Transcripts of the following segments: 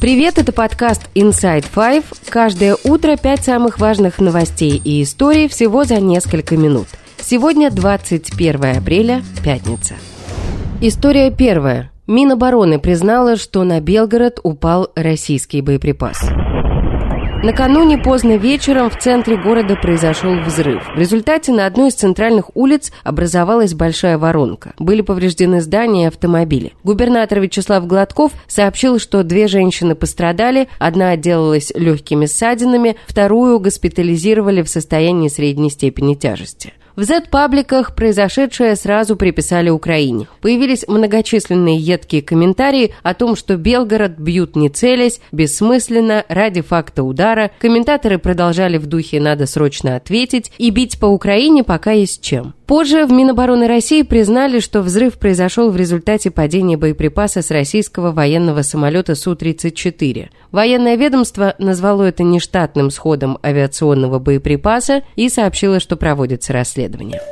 Привет, это подкаст Inside Five. Каждое утро пять самых важных новостей и историй всего за несколько минут. Сегодня 21 апреля, пятница. История первая. Минобороны признала, что на Белгород упал российский боеприпас. Накануне поздно вечером в центре города произошел взрыв. В результате на одной из центральных улиц образовалась большая воронка. Были повреждены здания и автомобили. Губернатор Вячеслав Гладков сообщил, что две женщины пострадали, одна отделалась легкими ссадинами, вторую госпитализировали в состоянии средней степени тяжести. В Z-пабликах произошедшее сразу приписали Украине. Появились многочисленные едкие комментарии о том, что Белгород бьют не целясь, бессмысленно, ради факта удара. Комментаторы продолжали в духе «надо срочно ответить» и бить по Украине пока есть чем. Позже в Минобороны России признали, что взрыв произошел в результате падения боеприпаса с российского военного самолета Су-34. Военное ведомство назвало это нештатным сходом авиационного боеприпаса и сообщило, что проводится расследование.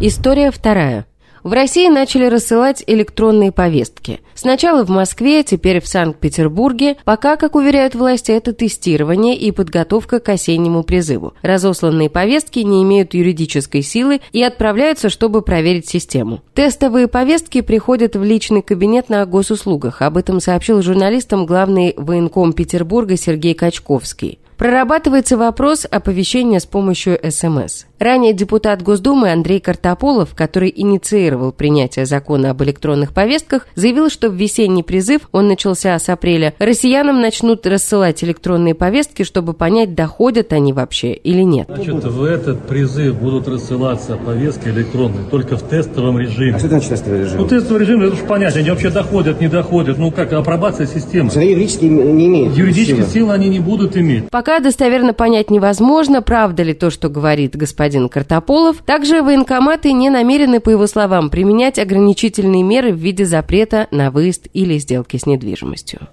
История вторая. В России начали рассылать электронные повестки. Сначала в Москве, теперь в Санкт-Петербурге. Пока, как уверяют власти, это тестирование и подготовка к осеннему призыву. Разосланные повестки не имеют юридической силы и отправляются, чтобы проверить систему. Тестовые повестки приходят в личный кабинет на госуслугах. Об этом сообщил журналистам главный военком Петербурга Сергей Качковский. Прорабатывается вопрос оповещения с помощью СМС. Ранее депутат Госдумы Андрей Картополов, который инициировал принятие закона об электронных повестках, заявил, что в весенний призыв, он начался с апреля, россиянам начнут рассылать электронные повестки, чтобы понять, доходят они вообще или нет. Значит, в этот призыв будут рассылаться повестки электронные, только в тестовом режиме. А что значит тестовый режим? Ну, тестовый режим, это уж понять, они вообще доходят, не доходят. Ну, как апробация системы. Юридически не имеют Юридические силы. силы они не будут иметь. Пока достоверно понять невозможно, правда ли то, что говорит господин Картополов. Также военкоматы не намерены, по его словам, применять ограничительные меры в виде запрета на выезд или сделки с недвижимостью.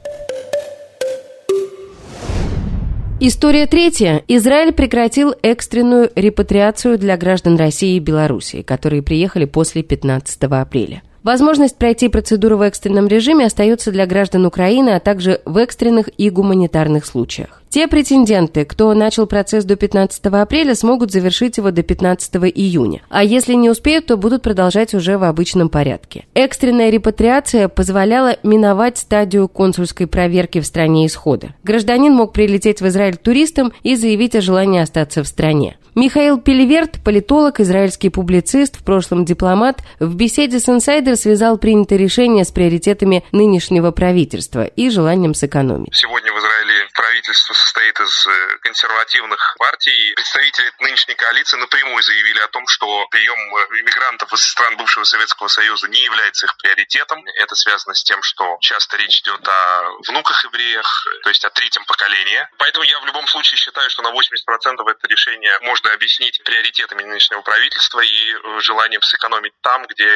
История третья. Израиль прекратил экстренную репатриацию для граждан России и Белоруссии, которые приехали после 15 апреля. Возможность пройти процедуру в экстренном режиме остается для граждан Украины, а также в экстренных и гуманитарных случаях. Те претенденты, кто начал процесс до 15 апреля, смогут завершить его до 15 июня. А если не успеют, то будут продолжать уже в обычном порядке. Экстренная репатриация позволяла миновать стадию консульской проверки в стране исхода. Гражданин мог прилететь в Израиль туристом и заявить о желании остаться в стране. Михаил Пелеверт, политолог, израильский публицист, в прошлом дипломат, в беседе с «Инсайдер» связал принятое решение с приоритетами нынешнего правительства и желанием сэкономить. Сегодня в Израиле правительство состоит из э, консервативных партий. Представители нынешней коалиции напрямую заявили о том, что прием э, иммигрантов из стран бывшего Советского Союза не является их приоритетом. Это связано с тем, что часто речь идет о внуках евреях, то есть о третьем поколении. Поэтому я в любом случае считаю, что на 80% это решение можно объяснить приоритетами нынешнего правительства и э, желанием сэкономить там, где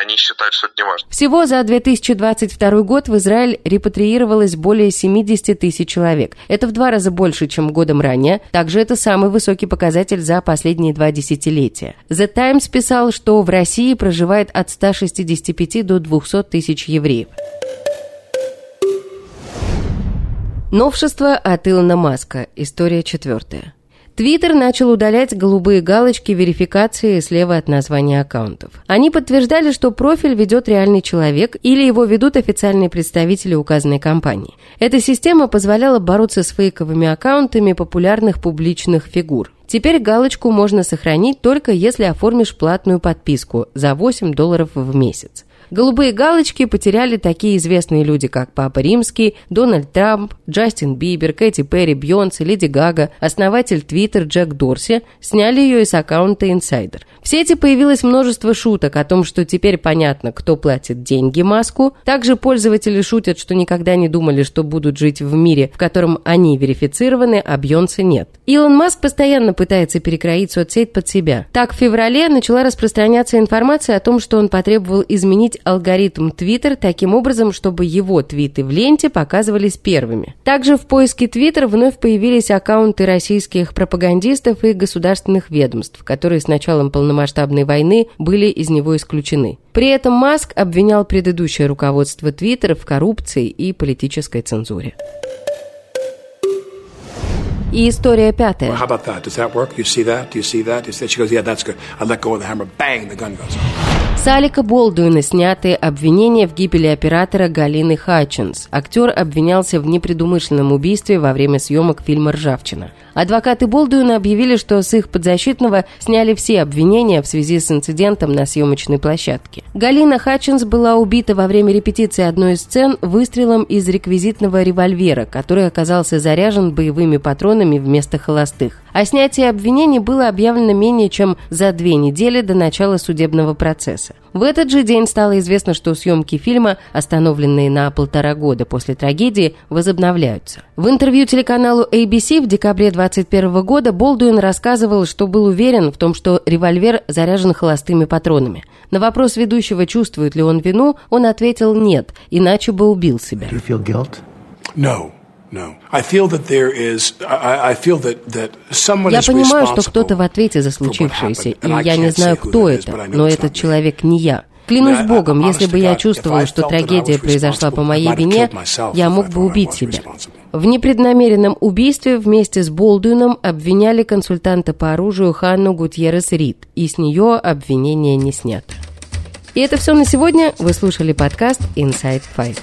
они считают, что это не важно. Всего за 2022 год в Израиль репатриировалось более 70 тысяч человек. Это в два раза больше, чем годом ранее. Также это самый высокий показатель за последние два десятилетия. The Times писал, что в России проживает от 165 до 200 тысяч евреев. Новшество от Илона Маска. История четвертая. Твиттер начал удалять голубые галочки верификации слева от названия аккаунтов. Они подтверждали, что профиль ведет реальный человек или его ведут официальные представители указанной компании. Эта система позволяла бороться с фейковыми аккаунтами популярных публичных фигур. Теперь галочку можно сохранить только если оформишь платную подписку за 8 долларов в месяц. Голубые галочки потеряли такие известные люди, как Папа Римский, Дональд Трамп, Джастин Бибер, Кэти Перри, Бьонсе, Леди Гага, основатель Твиттер Джек Дорси, сняли ее из аккаунта Инсайдер. В сети появилось множество шуток о том, что теперь понятно, кто платит деньги Маску. Также пользователи шутят, что никогда не думали, что будут жить в мире, в котором они верифицированы, а Бьонсе нет. Илон Маск постоянно пытается перекроить соцсеть под себя. Так, в феврале начала распространяться информация о том, что он потребовал изменить алгоритм Twitter таким образом, чтобы его твиты в ленте показывались первыми. Также в поиске Twitter вновь появились аккаунты российских пропагандистов и государственных ведомств, которые с началом полномасштабной войны были из него исключены. При этом Маск обвинял предыдущее руководство Твиттера в коррупции и политической цензуре. И история пятая. How about that? Does that work? You see that? Do you see that? You see that? She goes, yeah, that's good. I let go of the hammer. Bang, the gun goes off. С Алика Болдуина сняты обвинения в гибели оператора Галины Хатчинс. Актер обвинялся в непредумышленном убийстве во время съемок фильма «Ржавчина». Адвокаты Болдуина объявили, что с их подзащитного сняли все обвинения в связи с инцидентом на съемочной площадке. Галина Хатчинс была убита во время репетиции одной из сцен выстрелом из реквизитного револьвера, который оказался заряжен боевыми патронами вместо холостых. А снятие обвинений было объявлено менее чем за две недели до начала судебного процесса. В этот же день стало известно, что съемки фильма, остановленные на полтора года после трагедии, возобновляются. В интервью телеканалу ABC в декабре 2021 года Болдуин рассказывал, что был уверен в том, что револьвер заряжен холостыми патронами. На вопрос ведущего, чувствует ли он вину, он ответил «нет», иначе бы убил себя. No. Я понимаю, что кто-то в ответе за случившееся, и я не знаю, кто это, но этот человек не я. Клянусь Богом, если бы я чувствовал, что трагедия произошла по моей вине, я мог бы убить себя. В непреднамеренном убийстве вместе с Болдуином обвиняли консультанта по оружию Ханну Гутьеррес Рид, и с нее обвинение не снято. И это все на сегодня. Вы слушали подкаст Inside Five.